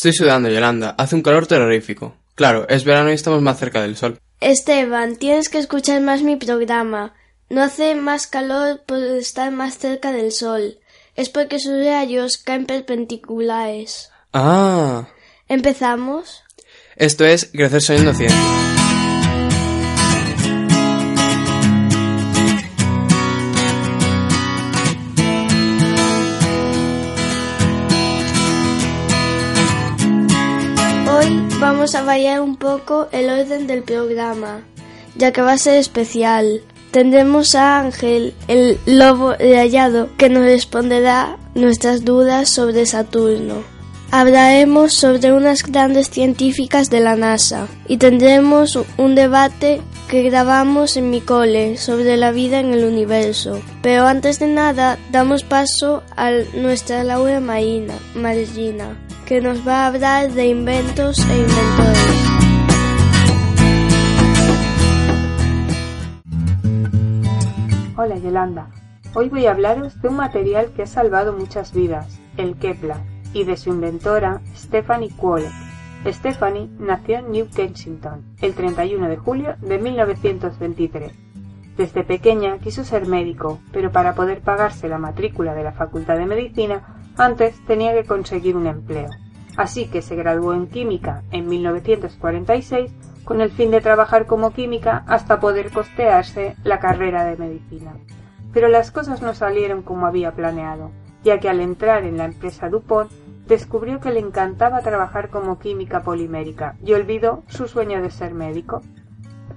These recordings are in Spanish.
Estoy sudando, Yolanda. Hace un calor terrorífico. Claro, es verano y estamos más cerca del sol. Esteban, tienes que escuchar más mi programa. No hace más calor por estar más cerca del sol. Es porque sus rayos caen perpendiculares. Ah. ¿Empezamos? Esto es Crecer Soñando Ciencia. Vamos a variar un poco el orden del programa, ya que va a ser especial. Tendremos a Ángel, el lobo rayado, que nos responderá nuestras dudas sobre Saturno. Hablaremos sobre unas grandes científicas de la NASA y tendremos un debate que grabamos en mi cole sobre la vida en el universo. Pero antes de nada, damos paso a nuestra Laura Marina, Marina, que nos va a hablar de inventos e inventores. Hola Yolanda, hoy voy a hablaros de un material que ha salvado muchas vidas, el Kepler, y de su inventora Stephanie Kwolek. Stephanie nació en New Kensington el 31 de julio de 1923. Desde pequeña quiso ser médico, pero para poder pagarse la matrícula de la Facultad de Medicina, antes tenía que conseguir un empleo. Así que se graduó en química en 1946 con el fin de trabajar como química hasta poder costearse la carrera de medicina. Pero las cosas no salieron como había planeado, ya que al entrar en la empresa DuPont descubrió que le encantaba trabajar como química polimérica y olvidó su sueño de ser médico.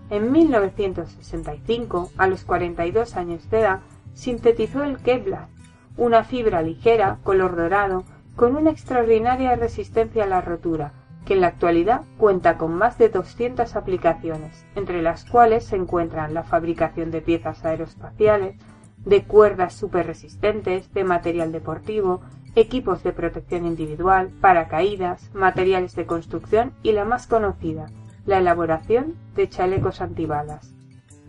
En 1965, a los 42 años de edad, sintetizó el Kevlar, una fibra ligera, color dorado, con una extraordinaria resistencia a la rotura, que en la actualidad cuenta con más de 200 aplicaciones, entre las cuales se encuentran la fabricación de piezas aeroespaciales, de cuerdas super resistentes, de material deportivo, equipos de protección individual, paracaídas, materiales de construcción y la más conocida, la elaboración de chalecos antibalas.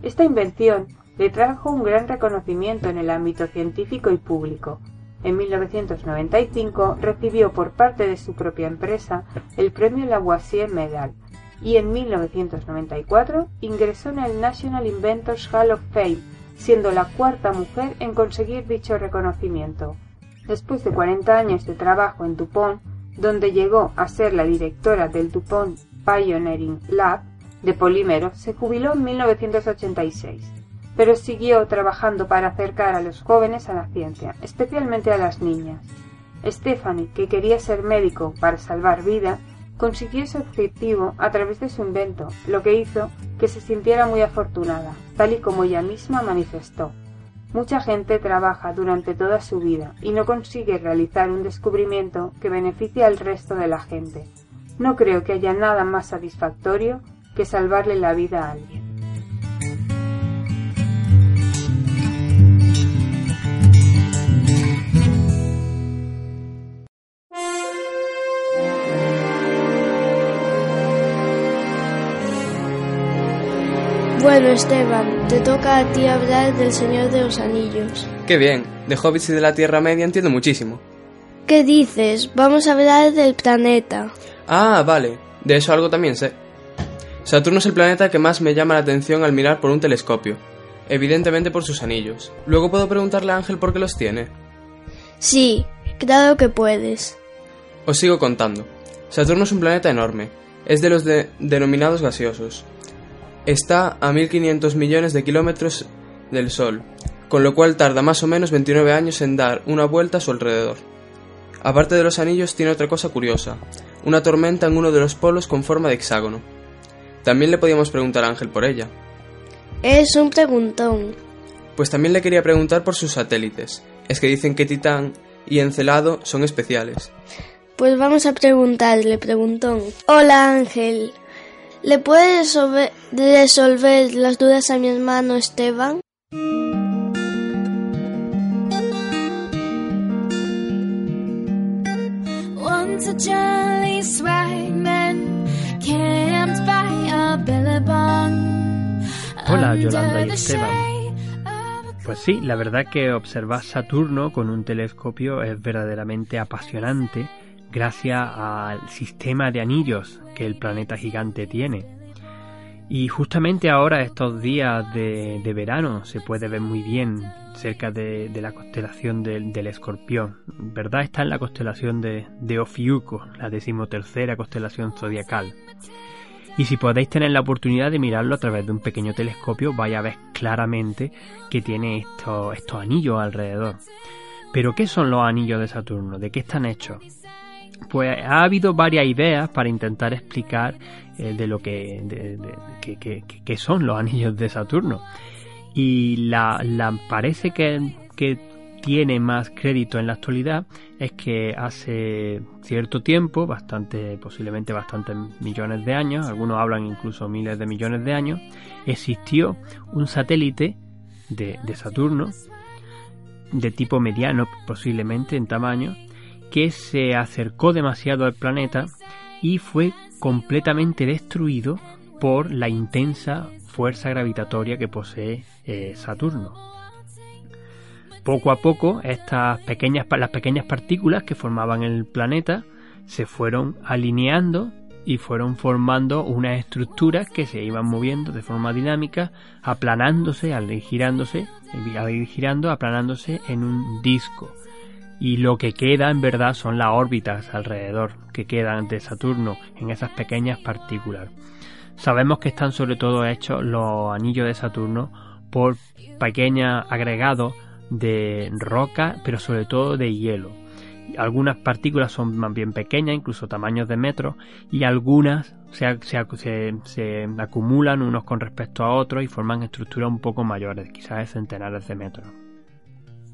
Esta invención le trajo un gran reconocimiento en el ámbito científico y público, en 1995 recibió por parte de su propia empresa el premio Lavoisier Medal y en 1994 ingresó en el National Inventors Hall of Fame, siendo la cuarta mujer en conseguir dicho reconocimiento. Después de 40 años de trabajo en DuPont, donde llegó a ser la directora del DuPont Pioneering Lab de polímeros, se jubiló en 1986 pero siguió trabajando para acercar a los jóvenes a la ciencia, especialmente a las niñas. Stephanie, que quería ser médico para salvar vida, consiguió ese objetivo a través de su invento, lo que hizo que se sintiera muy afortunada, tal y como ella misma manifestó. Mucha gente trabaja durante toda su vida y no consigue realizar un descubrimiento que beneficie al resto de la gente. No creo que haya nada más satisfactorio que salvarle la vida a alguien. Bueno, Esteban, te toca a ti hablar del Señor de los Anillos. Qué bien, de Hobbits y de la Tierra Media entiendo muchísimo. ¿Qué dices? Vamos a hablar del planeta. Ah, vale, de eso algo también sé. Saturno es el planeta que más me llama la atención al mirar por un telescopio, evidentemente por sus anillos. Luego puedo preguntarle a Ángel por qué los tiene. Sí, claro que puedes. Os sigo contando. Saturno es un planeta enorme, es de los denominados gaseosos. Está a 1.500 millones de kilómetros del Sol, con lo cual tarda más o menos 29 años en dar una vuelta a su alrededor. Aparte de los anillos tiene otra cosa curiosa, una tormenta en uno de los polos con forma de hexágono. También le podíamos preguntar a Ángel por ella. Es un preguntón. Pues también le quería preguntar por sus satélites. Es que dicen que Titán y Encelado son especiales. Pues vamos a preguntarle, preguntón. Hola Ángel, ¿Le puedes resolver, las dudas a mi hermano Esteban? Hola Yolanda y Esteban. Pues sí, la verdad que observar Saturno con un telescopio es verdaderamente apasionante gracias al sistema de anillos que el planeta gigante tiene. Y justamente ahora, estos días de, verano, se puede ver muy bien cerca de, la constelación del, escorpión. ¿Verdad? Está en la constelación de, de Ofiuco, la decimotercera constelación zodiacal. Y si podéis tener la oportunidad de mirarlo a través de un pequeño telescopio, vais a ver claramente que tiene estos, estos anillos alrededor. Pero ¿qué son los anillos de Saturno? ¿De qué están hechos? Pues ha habido varias ideas para intentar explicar eh, de lo que, de, son los anillos de Saturno. Y la, la parece que, que tiene más crédito en la actualidad es que hace cierto tiempo, bastante, posiblemente bastantes millones de años, algunos hablan incluso miles de millones de años, existió un satélite de Saturno, de tipo mediano posiblemente en tamaño, que se acercó demasiado al planeta y fue completamente destruido por la intensa fuerza gravitatoria que posee eh, Saturno poco a poco estas pequeñas, las pequeñas partículas que formaban el planeta se fueron alineando y fueron formando unas estructuras que se iban moviendo de forma dinámica, aplanándose, al ir girándose, ir girando, aplanándose en un disco. Y lo que queda en verdad son las órbitas alrededor que quedan de Saturno en esas pequeñas partículas. Sabemos que están sobre todo hechos los anillos de Saturno por pequeños agregados de roca, pero sobre todo de hielo. Algunas partículas son más bien pequeñas, incluso tamaños de metros, y algunas se, se, acumulan unos con respecto a otros y forman estructuras un poco mayores, quizás de centenares de metros.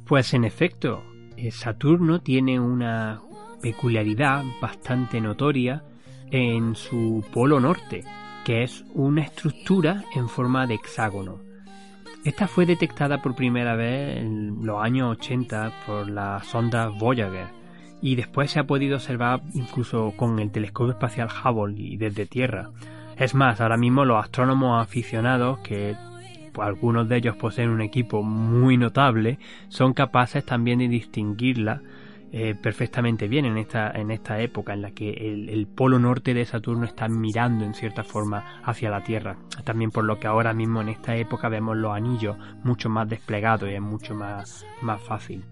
Pues en efecto, Saturno tiene una peculiaridad bastante notoria en su polo norte, que es una estructura en forma de hexágono. Esta fue detectada por primera vez en los años 80 por la sonda Voyager y después se ha podido observar incluso con el telescopio espacial Hubble y desde Tierra. Es más, ahora mismo los astrónomos aficionados, que algunos de ellos poseen un equipo muy notable, son capaces también de distinguirla eh, perfectamente bien en esta, en esta época en la que el, polo norte de Saturno está mirando en cierta forma hacia la Tierra. También por lo que ahora mismo en esta época vemos los anillos mucho más desplegados y es mucho más, más fácil.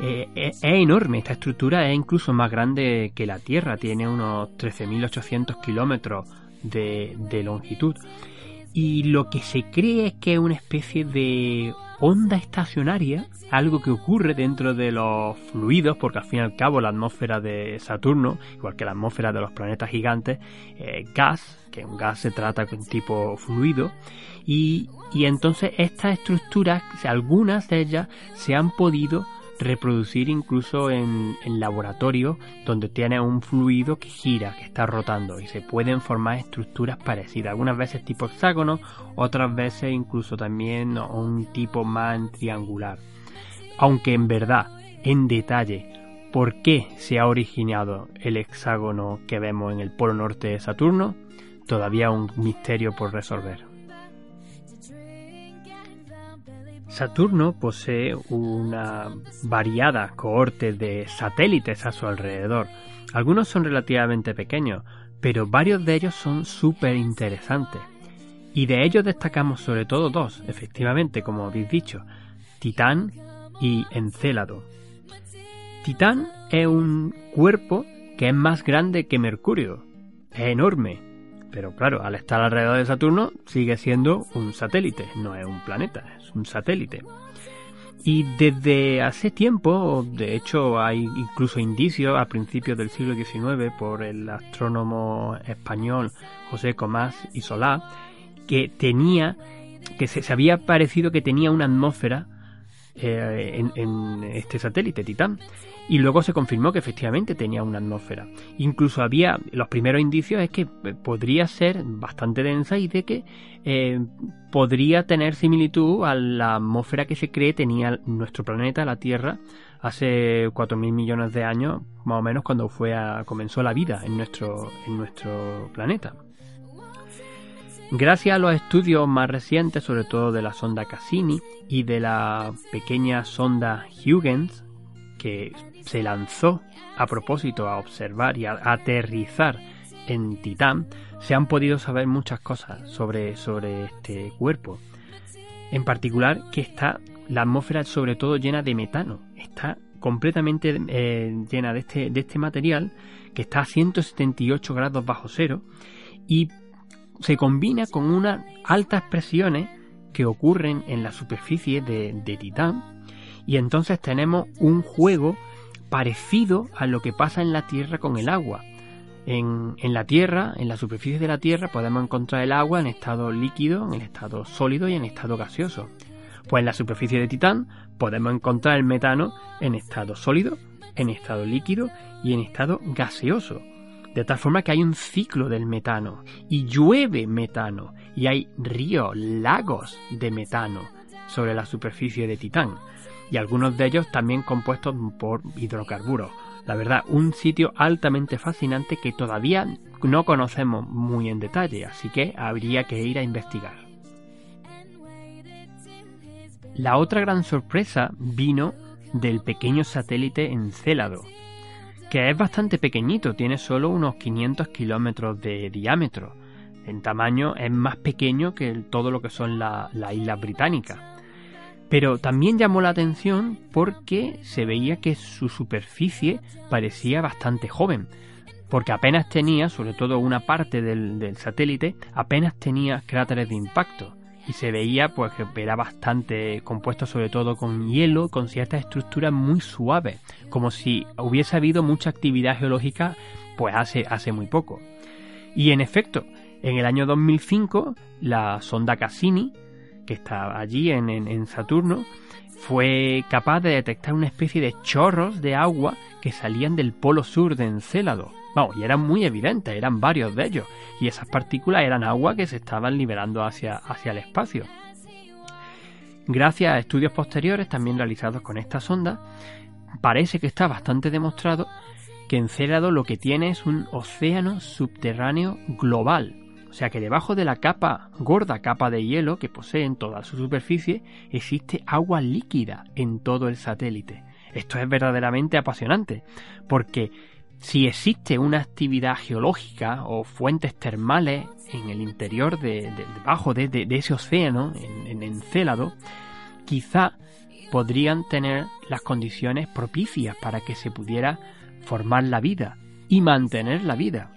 Eh, eh, es, enorme, esta estructura es incluso más grande que la Tierra, tiene unos 13.800 kilómetros de, de longitud. Y lo que se cree es que es una especie de onda estacionaria, algo que ocurre dentro de los fluidos, porque al fin y al cabo la atmósfera de Saturno, igual que la atmósfera de los planetas gigantes, es gas, que un gas se trata con tipo fluido, y, y entonces estas estructuras, algunas de ellas, se han podido reproducir incluso en, en laboratorio donde tiene un fluido que gira, que está rotando y se pueden formar estructuras parecidas, algunas veces tipo hexágono, otras veces incluso también un tipo más triangular. Aunque en verdad, en detalle, ¿por qué se ha originado el hexágono que vemos en el polo norte de Saturno? Todavía un misterio por resolver. Saturno posee una variada cohorte de satélites a su alrededor. Algunos son relativamente pequeños, pero varios de ellos son súper interesantes. Y de ellos destacamos sobre todo dos, efectivamente, como habéis dicho, Titán y Encélado. Titán es un cuerpo que es más grande que Mercurio. Es enorme, pero claro, al estar alrededor de Saturno sigue siendo un satélite, no es un planeta, es un satélite. Y desde hace tiempo, de hecho hay incluso indicios a principios del siglo XIX por el astrónomo español José Comás y Solá, que tenía, que se, había parecido que tenía una atmósfera eh, en, este satélite Titán y luego se confirmó que efectivamente tenía una atmósfera. Incluso había los primeros indicios es que eh, podría ser bastante densa y de que eh, podría tener similitud a la atmósfera que se cree tenía nuestro planeta, la Tierra, hace 4.000 millones de años, más o menos cuando fue a, comenzó la vida en nuestro, en nuestro planeta. Gracias a los estudios más recientes, sobre todo de la sonda Cassini y de la pequeña sonda Huygens, que se lanzó a propósito a observar y a aterrizar en Titán, se han podido saber muchas cosas sobre, sobre este cuerpo. En particular que está la atmósfera sobre todo llena de metano. Está completamente eh, llena de este, de este material que está a 178 grados bajo cero y se combina con unas altas presiones que ocurren en la superficie de, Titán y entonces tenemos un juego parecido a lo que pasa en la Tierra con el agua. En, en, la Tierra, en la superficie de la Tierra, podemos encontrar el agua en estado líquido, en el estado sólido y en estado gaseoso. Pues en la superficie de Titán podemos encontrar el metano en estado sólido, en estado líquido y en estado gaseoso. De tal forma que hay un ciclo del metano y llueve metano y hay ríos, lagos de metano sobre la superficie de Titán y algunos de ellos también compuestos por hidrocarburos. La verdad, un sitio altamente fascinante que todavía no conocemos muy en detalle, así que habría que ir a investigar. La otra gran sorpresa vino del pequeño satélite Encélado, que es bastante pequeñito, tiene solo unos 500 kilómetros de diámetro. En tamaño es más pequeño que todo lo que son las islas británicas. Pero también llamó la atención porque se veía que su superficie parecía bastante joven, porque apenas tenía, sobre todo una parte del, del satélite, apenas tenía cráteres de impacto y se veía pues que era bastante compuesto sobre todo con hielo, con ciertas estructuras muy suaves, como si hubiese habido mucha actividad geológica pues hace, hace muy poco. Y en efecto, en el año 2005 la sonda Cassini que estaba allí en, Saturno, fue capaz de detectar una especie de chorros de agua que salían del polo sur de Encélado. Vamos, y eran muy evidentes, eran varios de ellos, y esas partículas eran agua que se estaban liberando hacia, hacia el espacio. Gracias a estudios posteriores, también realizados con esta sonda, parece que está bastante demostrado que Encélado lo que tiene es un océano subterráneo global, o sea que debajo de la capa, gorda capa de hielo que posee en toda su superficie, existe agua líquida en todo el satélite. Esto es verdaderamente apasionante, porque si existe una actividad geológica o fuentes termales en el interior de, debajo de, ese océano, en, en Encélado, quizá podrían tener las condiciones propicias para que se pudiera formar la vida y mantener la vida.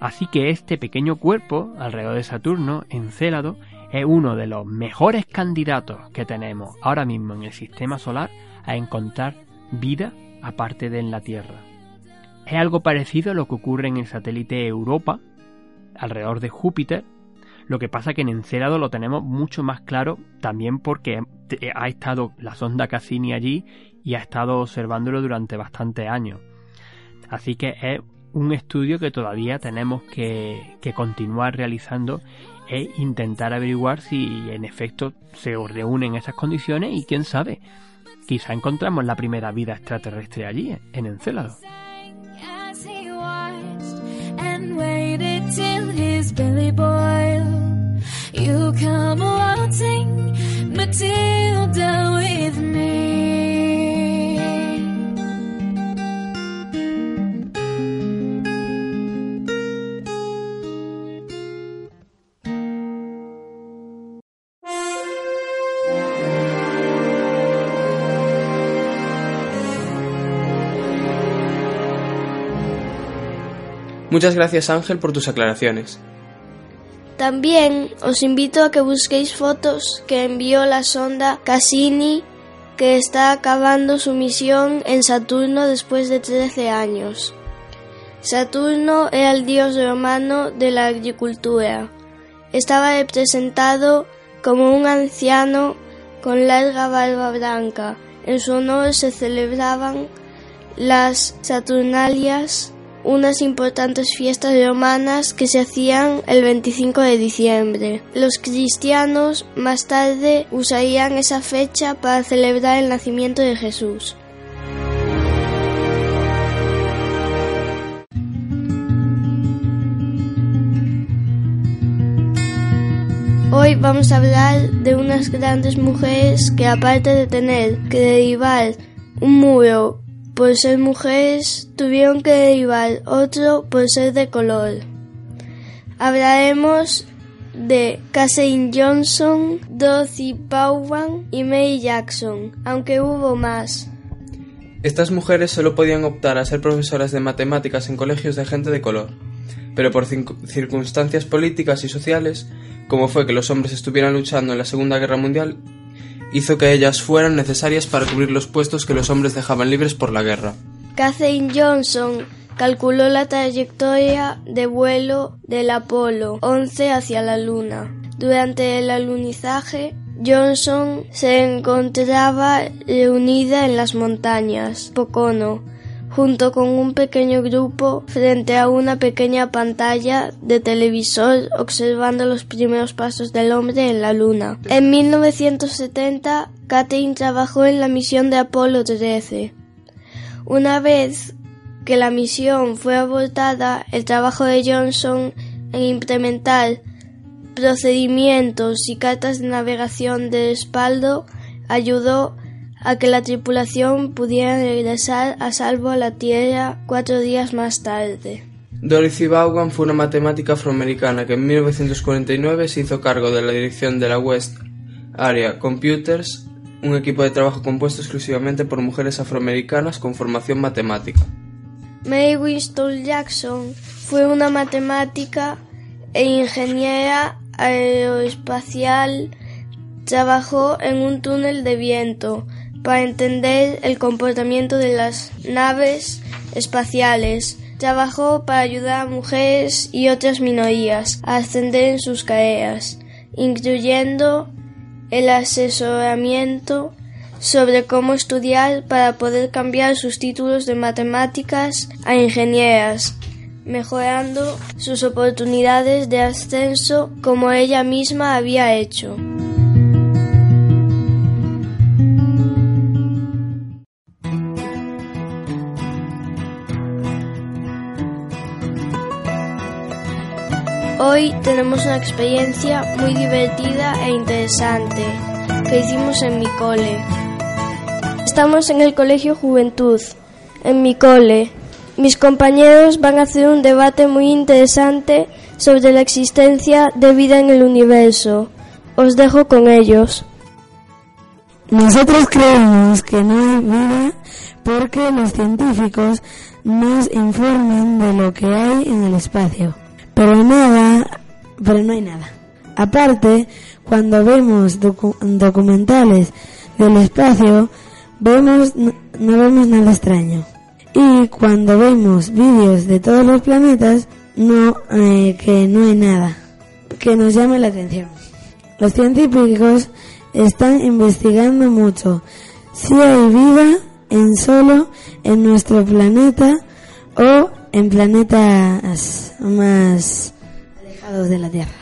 Así que este pequeño cuerpo alrededor de Saturno, Encélado, es uno de los mejores candidatos que tenemos ahora mismo en el sistema solar a encontrar vida aparte de en la Tierra. Es algo parecido a lo que ocurre en el satélite Europa, alrededor de Júpiter, lo que pasa que en Encélado lo tenemos mucho más claro también porque ha estado la sonda Cassini allí y ha estado observándolo durante bastantes años. Así que es un estudio que todavía tenemos que, continuar realizando e intentar averiguar si en efecto se reúnen esas condiciones y quién sabe, quizá encontramos la primera vida extraterrestre allí, en Encélado. Muchas gracias Ángel por tus aclaraciones. También os invito a que busquéis fotos que envió la sonda Cassini que está acabando su misión en Saturno después de 13 años. Saturno era el dios romano de la agricultura. Estaba representado como un anciano con larga barba blanca. En su honor se celebraban las Saturnalias unas importantes fiestas romanas que se hacían el 25 de diciembre. Los cristianos más tarde usarían esa fecha para celebrar el nacimiento de Jesús. Hoy vamos a hablar de unas grandes mujeres que aparte de tener que derribar un muro por ser mujeres, tuvieron que derivar otro por ser de color. Hablaremos de Casey Johnson, Dorothy Bowen y Mary Jackson, aunque hubo más. Estas mujeres solo podían optar a ser profesoras de matemáticas en colegios de gente de color, pero por circunstancias políticas y sociales, como fue que los hombres estuvieran luchando en la Segunda Guerra Mundial, hizo que ellas fueran necesarias para cubrir los puestos que los hombres dejaban libres por la guerra. Katherine Johnson calculó la trayectoria de vuelo del Apolo 11 hacia la Luna. Durante el alunizaje, Johnson se encontraba reunida en las montañas Pocono, junto con un pequeño grupo frente a una pequeña pantalla de televisor observando los primeros pasos del hombre en la Luna. En 1970, Katherine trabajó en la misión de Apolo 13. Una vez que la misión fue abortada, el trabajo de Johnson en implementar procedimientos y cartas de navegación de respaldo ayudó a que la tripulación pudiera regresar a salvo a la Tierra cuatro días más tarde. Dorothy Vaughan fue una matemática afroamericana que en 1949 se hizo cargo de la dirección de la West Area Computers, un equipo de trabajo compuesto exclusivamente por mujeres afroamericanas con formación matemática. Mary Winston Jackson fue una matemática e ingeniera aeroespacial. Trabajó en un túnel de viento para entender el comportamiento de las naves espaciales. Trabajó para ayudar a mujeres y otras minorías a ascender en sus carreras, incluyendo el asesoramiento sobre cómo estudiar para poder cambiar sus títulos de matemáticas a ingenieras, mejorando sus oportunidades de ascenso como ella misma había hecho. Hoy tenemos una experiencia muy divertida e interesante que hicimos en mi cole. Estamos en el Colegio Juventud, en mi cole. Mis compañeros van a hacer un debate muy interesante sobre la existencia de vida en el universo. Os dejo con ellos. Nosotros creemos que no hay vida porque los científicos nos informan de lo que hay en el espacio. Pero nada, pero no hay nada. Aparte, cuando vemos documentales del espacio, vemos no, vemos nada extraño. Y cuando vemos vídeos de todos los planetas, no eh, que no hay nada que nos llame la atención. Los científicos están investigando mucho si hay vida en solo en nuestro planeta o en planetas más alejados de la Tierra.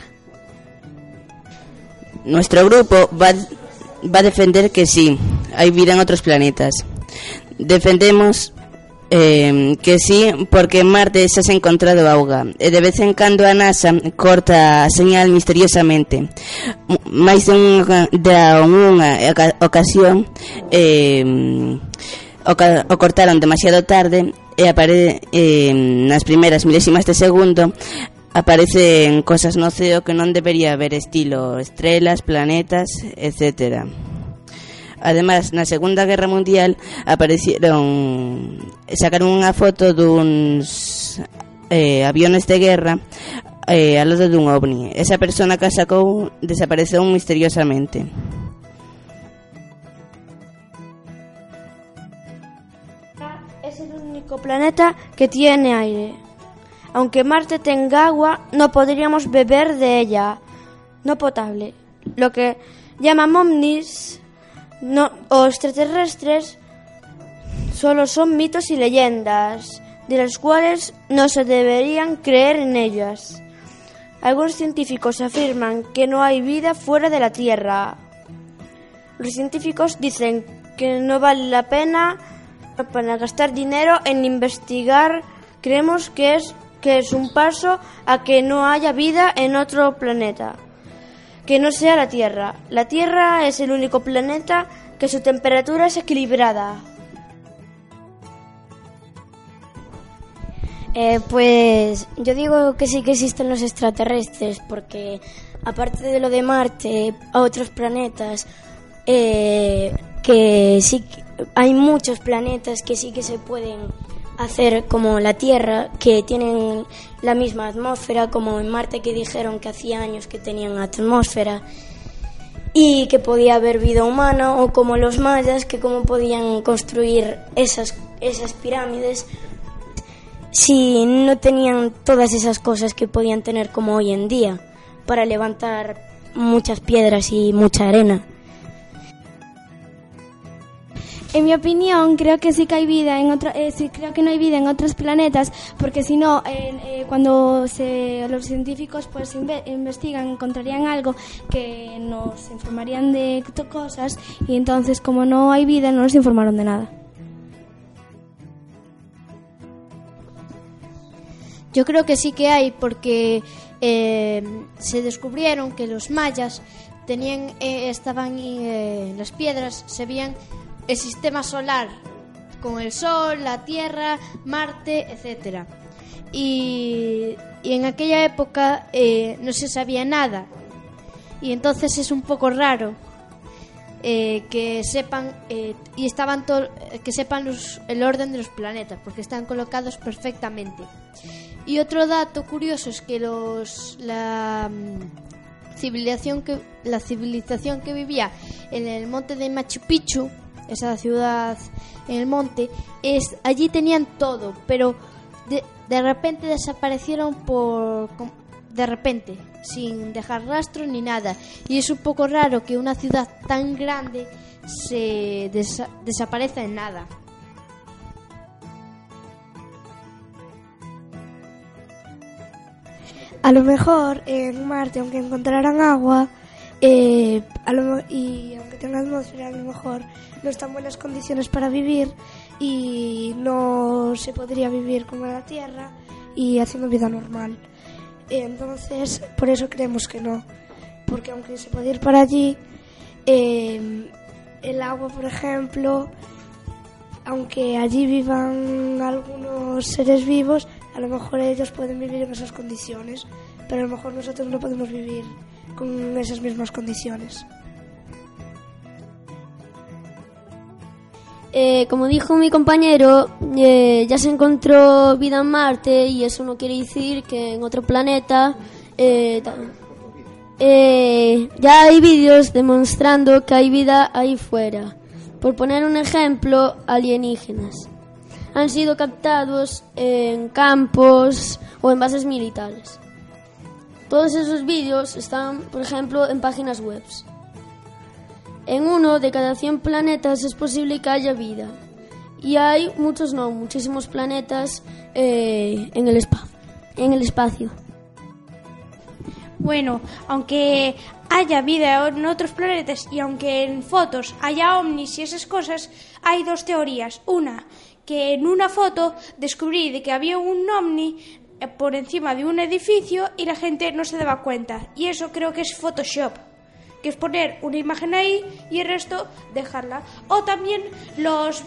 Nuestro grupo va, va a defender que sí, hay vida en otros planetas. Defendemos eh, que sí, porque en Marte se ha encontrado e eh, De vez en cuando a NASA corta a señal misteriosamente. Máis de unha, de unha ocasión eh, o, o cortaron demasiado tarde e apare, eh, nas primeiras milésimas de segundo aparecen cosas no ceo que non debería haber estilo estrelas, planetas, etc. Ademais, na Segunda Guerra Mundial aparecieron sacaron unha foto duns eh, aviones de guerra eh, ao lado dun ovni. Esa persona que sacou desapareceu misteriosamente. Planeta que tiene aire. Aunque Marte tenga agua, no podríamos beber de ella, no potable. Lo que llaman ovnis no, os extraterrestres solo son mitos y leyendas, de las cuales no se deberían creer en ellas. Algunos científicos afirman que no hay vida fuera de la Tierra. Los científicos dicen que no vale la pena para gastar dinero en investigar. Creemos que es que es un paso a que no haya vida en otro planeta que no sea la Tierra. La Tierra es el único planeta que su temperatura es equilibrada. Eh, pues yo digo que sí que existen los extraterrestres, porque aparte de lo de Marte, a otros planetas, eh, que sí hay muchos planetas que sí que se pueden hacer como la Tierra, que tienen la misma atmósfera, como en Marte que dijeron que hacía años que tenían atmósfera y que podía haber vida humana, o como los mayas, que cómo podían construir esas, esas pirámides si no tenían todas esas cosas que podían tener como hoy en día para levantar muchas piedras y mucha arena. En mi opinión, creo que sí que hay vida en otro, eh, sí, creo que no hay vida en otros planetas, porque si no, eh, cuando se, los científicos pues investigan, encontrarían algo que nos informarían de cosas y entonces como no hay vida no nos informaron de nada. Yo creo que sí que hay porque eh, se descubrieron que los mayas tenían estaban en las piedras se veían el sistema solar con el Sol, la Tierra, Marte, etc. Y, en aquella época eh, no se sabía nada y entonces es un poco raro eh, que sepan eh, y estaban que sepan el orden de los planetas porque están colocados perfectamente y otro dato curioso es que los la mm, civilización que la civilización que vivía en el monte de Machu Picchu esa ciudad en el monte, es, allí tenían todo, pero de, de repente desaparecieron por de repente, sin dejar rastro ni nada. Y es un poco raro que una ciudad tan grande se desaparezca en nada. A lo mejor en Marte, aunque encontraran agua, eh, y aunque tenga atmósfera, a lo mejor no están buenas condiciones para vivir y no se podría vivir como en la Tierra y haciendo vida normal. Entonces, por eso creemos que no. Porque aunque se puede ir para allí, em, el agua, por ejemplo, aunque allí vivan algunos seres vivos, a lo mejor ellos pueden vivir en esas condiciones, pero a lo mejor nosotros no podemos vivir con esas mismas condiciones. Eh, como dijo mi compañero, eh, ya se encontró vida en Marte y eso no quiere decir que en otro planeta eh, ya hay vídeos demostrando que hay vida ahí fuera. Por poner un ejemplo, alienígenas. Han sido captados en campos o en bases militares. Todos esos vídeos están, por ejemplo, en páginas web. En uno de cada 100 planetas es posible que haya vida. Y hay muchos no, muchísimos planetas eh, en, el en el espacio. Bueno, aunque haya vida en otros planetas y aunque en fotos haya ovnis y esas cosas, hay dos teorías. Una, que en una foto descubrí de que había un ovni por encima de un edificio y la gente no se daba cuenta. Y eso creo que es Photoshop que es poner una imagen ahí y el resto dejarla. O también los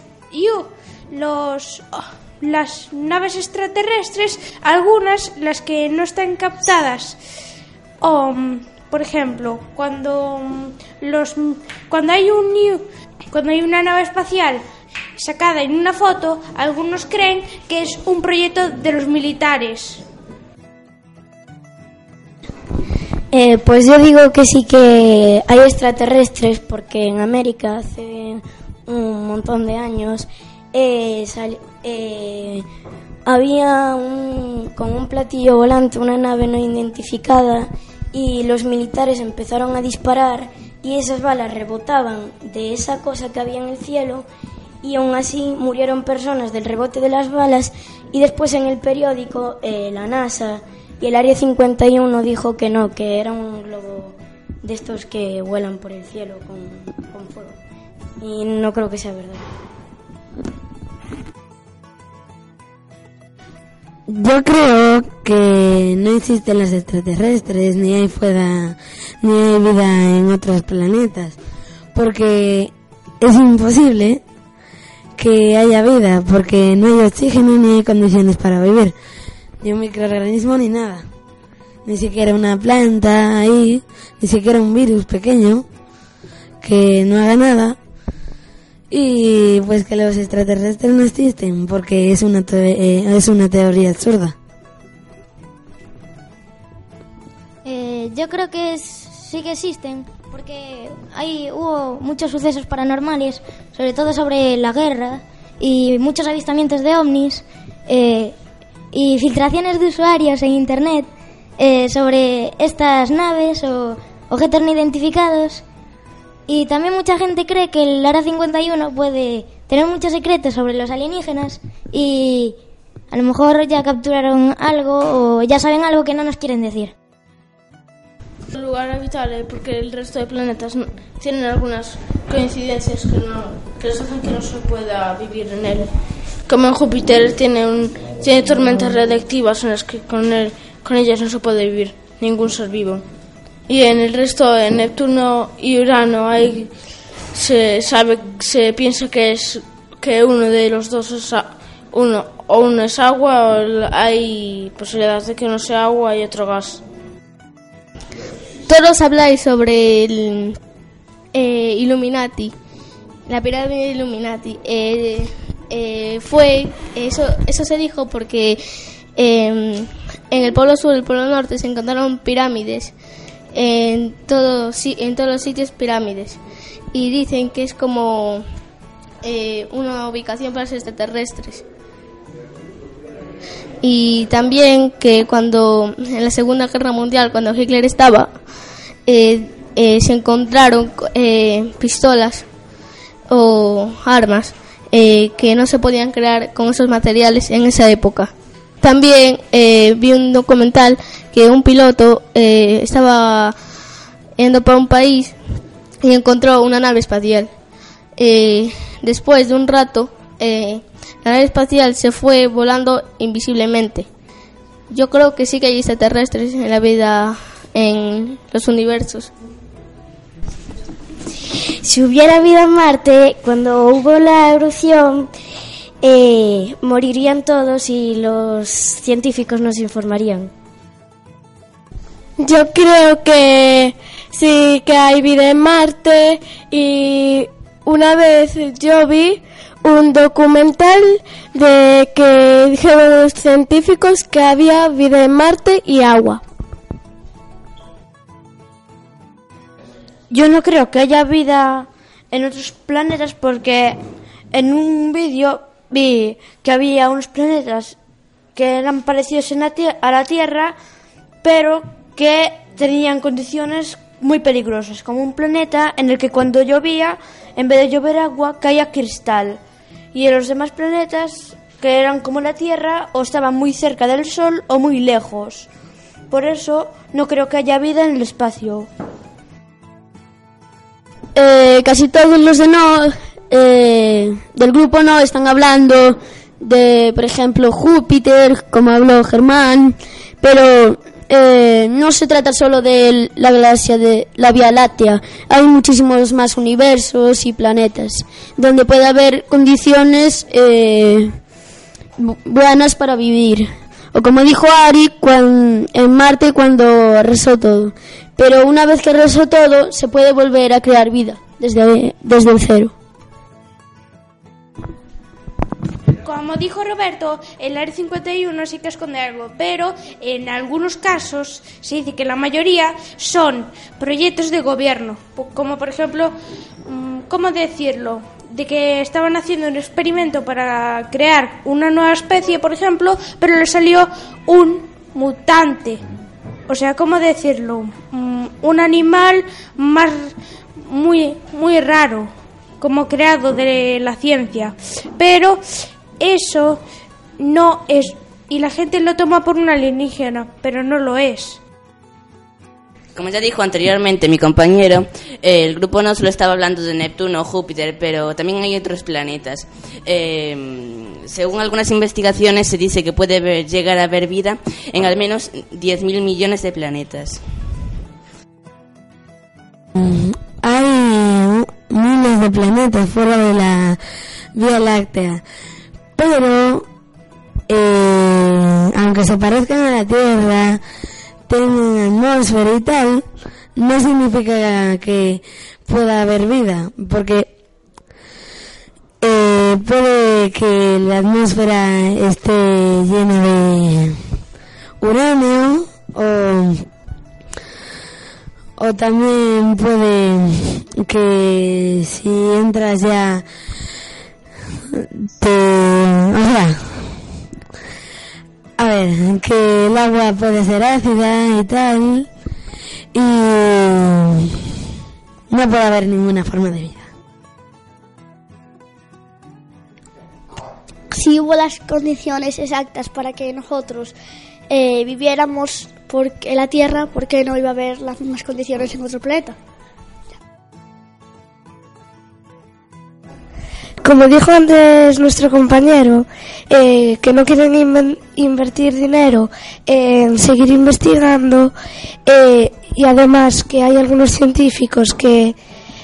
los oh, las naves extraterrestres, algunas las que no están captadas. O, por ejemplo, cuando los cuando hay un cuando hay una nave espacial sacada en una foto, algunos creen que es un proyecto de los militares. Eh, pues yo digo que sí que hay extraterrestres porque en América hace un montón de años eh, eh, había con un platillo volante una nave no identificada y los militares empezaron a disparar y esas balas rebotaban de esa cosa que había en el cielo y aún así murieron personas del rebote de las balas y después en el periódico la NASA y el Área 51 dijo que no, que era un globo de estos que vuelan por el cielo con, fuego. Y no creo que sea verdad. Yo creo que no existen los extraterrestres, ni hay fuera, ni hay vida en otros planetas, porque es imposible que haya vida, porque no hay oxígeno ni hay condiciones para vivir. ni un microorganismo ni nada. Ni siquiera una planta ahí, ni siquiera un virus pequeño que no haga nada. Y pues que los extraterrestres no existen porque es una, eh, es una teoría absurda. Eh, yo creo que sí que existen porque hay, hubo muchos sucesos paranormales, sobre todo sobre la guerra y muchos avistamientos de ovnis eh, y filtraciones de usuarios en Internet eh, sobre estas naves o objetos no identificados. Y también mucha gente cree que el Ara 51 puede tener muchos secretos sobre los alienígenas y a lo mejor ya capturaron algo o ya saben algo que no nos quieren decir. Lugar habitable porque el resto de planetas tienen algunas coincidencias que, no, les hacen que no se pueda vivir en él. Como en Júpiter tiene, un, tiene tormentas radiactivas en las que con, él, con ellas no se puede vivir ningún ser vivo. Y en el resto, de Neptuno y Urano, hay, se sabe, se piensa que es que uno de los dos es uno o uno es agua o hay posibilidades de que uno sea agua y otro gas. Todos habláis sobre el eh, Illuminati, la pirámide de Illuminati. Eh, eh, fue, eso, eso se dijo porque em, en el polo sur y el polo norte se encontraron pirámides, en, todo, en todos los sitios pirámides. Y dicen que es como una ubicación para los extraterrestres. Y también que cuando en la Segunda Guerra Mundial, cuando Hitler estaba, eh, eh, se encontraron eh, pistolas o armas que no se podían crear con esos materiales en esa época. También vi un documental que un piloto estaba yendo para un país y encontró una nave espacial. después de un rato, la nave espacial se fue volando invisiblemente. Yo creo que sí que hay extraterrestres en la vida en los universos. Si hubiera vida en Marte, cuando hubo la erupción, eh, morirían todos y los científicos nos informarían. Yo creo que sí que hay vida en Marte y una vez yo vi un documental de que dijeron los científicos que había vida en Marte y agua. Yo no creo que haya vida en otros planetas porque en un vídeo vi que había unos planetas que eran parecidos a la Tierra, pero que tenían condiciones muy peligrosas, como un planeta en el que cuando llovía, en vez de llover agua, caía cristal. Y en los demás planetas, que eran como la Tierra, o estaban muy cerca del Sol o muy lejos. Por eso no creo que haya vida en el espacio. Eh, casi todos los de no eh, del grupo no están hablando de, por ejemplo, Júpiter, como habló Germán, pero eh, no se trata solo de la galaxia de la Vía Láctea, hay muchísimos más universos y planetas donde puede haber condiciones buenas para vivir. O como dijo Ari en Marte cuando arrasó todo. Pero una vez que arrasó todo, se puede volver a crear vida desde, desde el cero. Como dijo Roberto, el Área 51 sí que esconde algo, pero en algunos casos se dice que la mayoría son proyectos de gobierno, como por ejemplo, mm, ¿cómo decirlo? De que estaban haciendo un experimento para crear una nueva especie, por ejemplo, pero le salió un mutante. O sea, ¿cómo decirlo? Mm, un animal más muy muy raro, como creado de la ciencia. Pero eso no es y la gente lo toma por un alienígena, pero no lo es. Como ya dijo anteriormente mi compañero, el grupo no solo estaba hablando de Neptuno o Júpiter, pero también hay otros planetas. Eh, según algunas investigaciones, se dice que puede llegar a haber vida en al menos 10.000 millones de planetas. Mm, hay miles de planetas fuera de la Vía Láctea, pero eh, aunque se parezcan a la Tierra, tengan atmósfera y tal, no significa que pueda haber vida, porque eh, puede que la atmósfera esté llena de uranio o, o también puede que si entras ya te... a ver, que el agua puede ser ácida y tal y no puede haber ninguna forma de vida. si hubo las condiciones exactas para que nosotros eh, viviéramos por, la Tierra, ¿por qué no iba a haber las mismas condiciones en otro planeta? Como dijo antes nuestro compañero, eh, que no quieren invertir dinero en seguir investigando eh, y además que hay algunos científicos que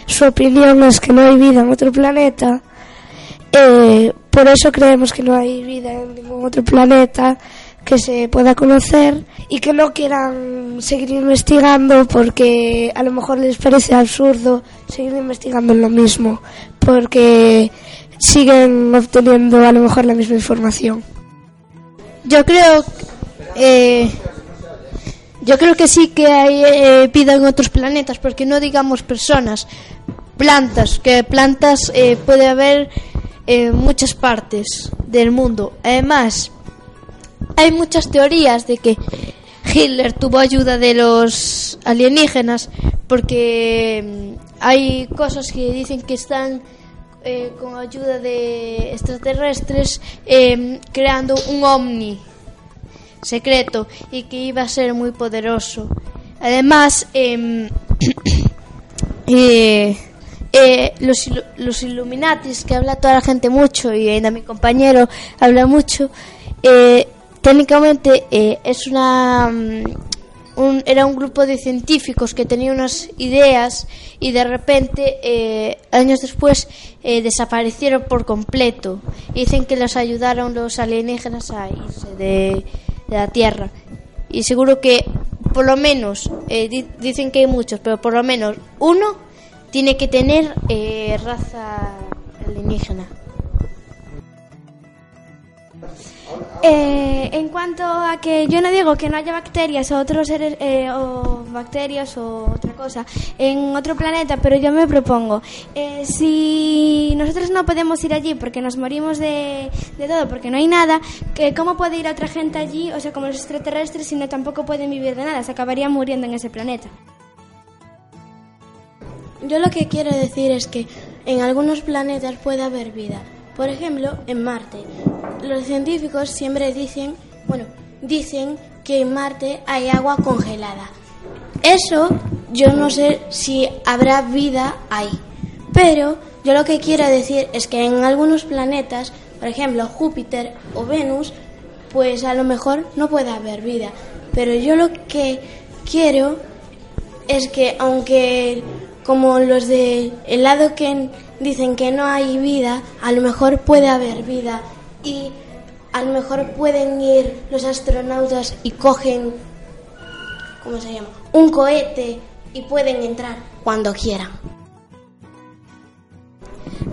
su opinión es que no hay vida en otro planeta, eh, por eso creemos que no hay vida en ningún otro planeta que se pueda conocer y que no quieran seguir investigando porque a lo mejor les parece absurdo seguir investigando en lo mismo porque siguen obteniendo a lo mejor la misma información. Yo creo, eh, yo creo que sí que hay eh, vida en otros planetas, porque no digamos personas, plantas, que plantas eh, puede haber en muchas partes del mundo. Además, hay muchas teorías de que Hitler tuvo ayuda de los alienígenas, porque hay cosas que dicen que están eh, con ayuda de extraterrestres eh, creando un ovni secreto y que iba a ser muy poderoso. Además, em, eh, eh, los, los Illuminatis, que habla toda la gente mucho y ainda mi compañero habla mucho, técnicamente es una mm, un- era un grupo de científicos que tenía unas ideas y de repente eh, años después eh, desaparecieron por completo. Dicen que los ayudaron los alienígenas a irse de, la Tierra. Y seguro que por lo menos eh, di- dicen que hay muchos pero por lo menos uno tiene que tener eh, raza alienígena Eh, en cuanto a que yo no digo que no haya bacterias o otros seres eh, o bacterias o otra cosa en otro planeta, pero yo me propongo eh, si nosotros no podemos ir allí porque nos morimos de, de todo, porque no hay nada, que ¿cómo puede ir otra gente allí, o sea, como los extraterrestres, si no tampoco pueden vivir de nada, se acabarían muriendo en ese planeta? Yo lo que quiero decir es que en algunos planetas puede haber vida. Por ejemplo, en Marte. Los científicos siempre dicen, bueno, dicen que en Marte hay agua congelada. Eso yo no sé si habrá vida ahí. Pero yo lo que quiero decir es que en algunos planetas, por ejemplo Júpiter o Venus, pues a lo mejor no puede haber vida. Pero yo lo que quiero es que aunque como los del lado que dicen que no hay vida, a lo mejor puede haber vida y a lo mejor pueden ir los astronautas y cogen, ¿cómo se llama? Un cohete y pueden entrar cuando quieran.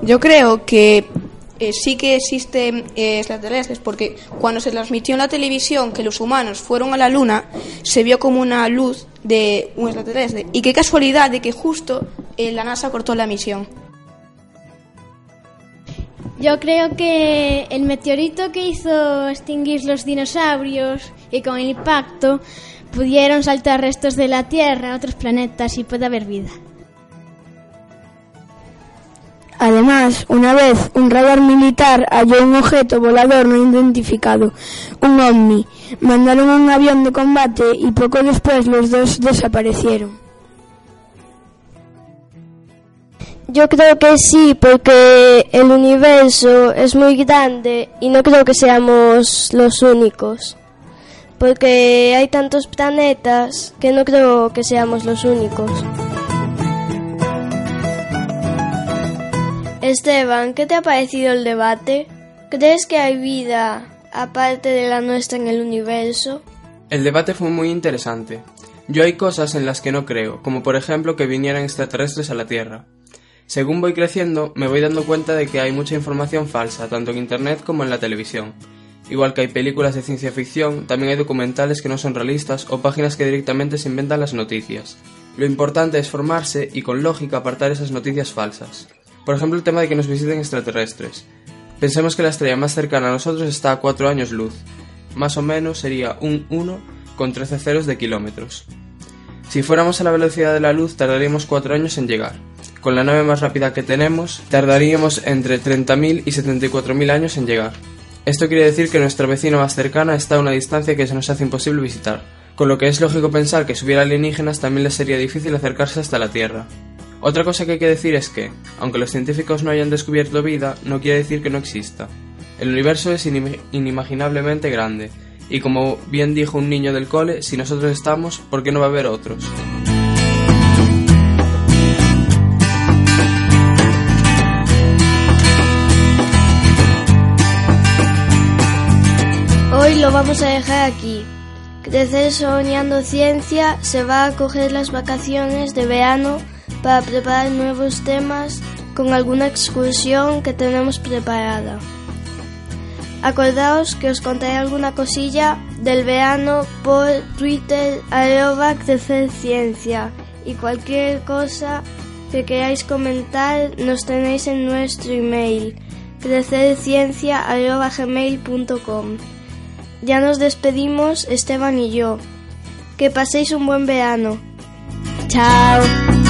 Yo creo que eh, sí que existen eh, extraterrestres porque cuando se transmitió en la televisión que los humanos fueron a la luna, se vio como una luz de un extraterrestre. Y qué casualidad de que justo eh, la NASA cortó la misión. Yo creo que el meteorito que hizo extinguir los dinosaurios y con el impacto pudieron saltar restos de la Tierra a otros planetas y puede haber vida. Además, una vez un radar militar halló un objeto volador no identificado, un ovni. Mandaron un avión de combate y poco después los dos desaparecieron. Yo creo que sí, porque el universo es muy grande y no creo que seamos los únicos. Porque hay tantos planetas que no creo que seamos los únicos. Esteban, ¿qué te ha parecido el debate? ¿Crees que hay vida aparte de la nuestra en el universo? El debate fue muy interesante. Yo hay cosas en las que no creo, como por ejemplo que vinieran extraterrestres a la Tierra. Según voy creciendo, me voy dando cuenta de que hay mucha información falsa, tanto en Internet como en la televisión. Igual que hay películas de ciencia ficción, también hay documentales que no son realistas o páginas que directamente se inventan las noticias. Lo importante es formarse y con lógica apartar esas noticias falsas. Por ejemplo, el tema de que nos visiten extraterrestres. Pensemos que la estrella más cercana a nosotros está a 4 años luz. Más o menos sería un 1 con 13 ceros de kilómetros. Si fuéramos a la velocidad de la luz tardaríamos 4 años en llegar. Con la nave más rápida que tenemos, tardaríamos entre 30.000 y 74.000 años en llegar. Esto quiere decir que nuestra vecina más cercana está a una distancia que se nos hace imposible visitar, con lo que es lógico pensar que si hubiera alienígenas también les sería difícil acercarse hasta la Tierra. Otra cosa que hay que decir es que, aunque los científicos no hayan descubierto vida, no quiere decir que no exista. El universo es inimaginablemente grande, y como bien dijo un niño del cole, si nosotros estamos, ¿por qué no va a haber otros? Vamos a dejar aquí. Crecer Soñando Ciencia se va a coger las vacaciones de verano para preparar nuevos temas con alguna excursión que tenemos preparada. Acordaos que os contaré alguna cosilla del verano por Twitter arroba crecer y cualquier cosa que queráis comentar nos tenéis en nuestro email crecerciencia.gmail.com Ya nos despedimos Esteban y yo. Que paséis un buen verano. Chao.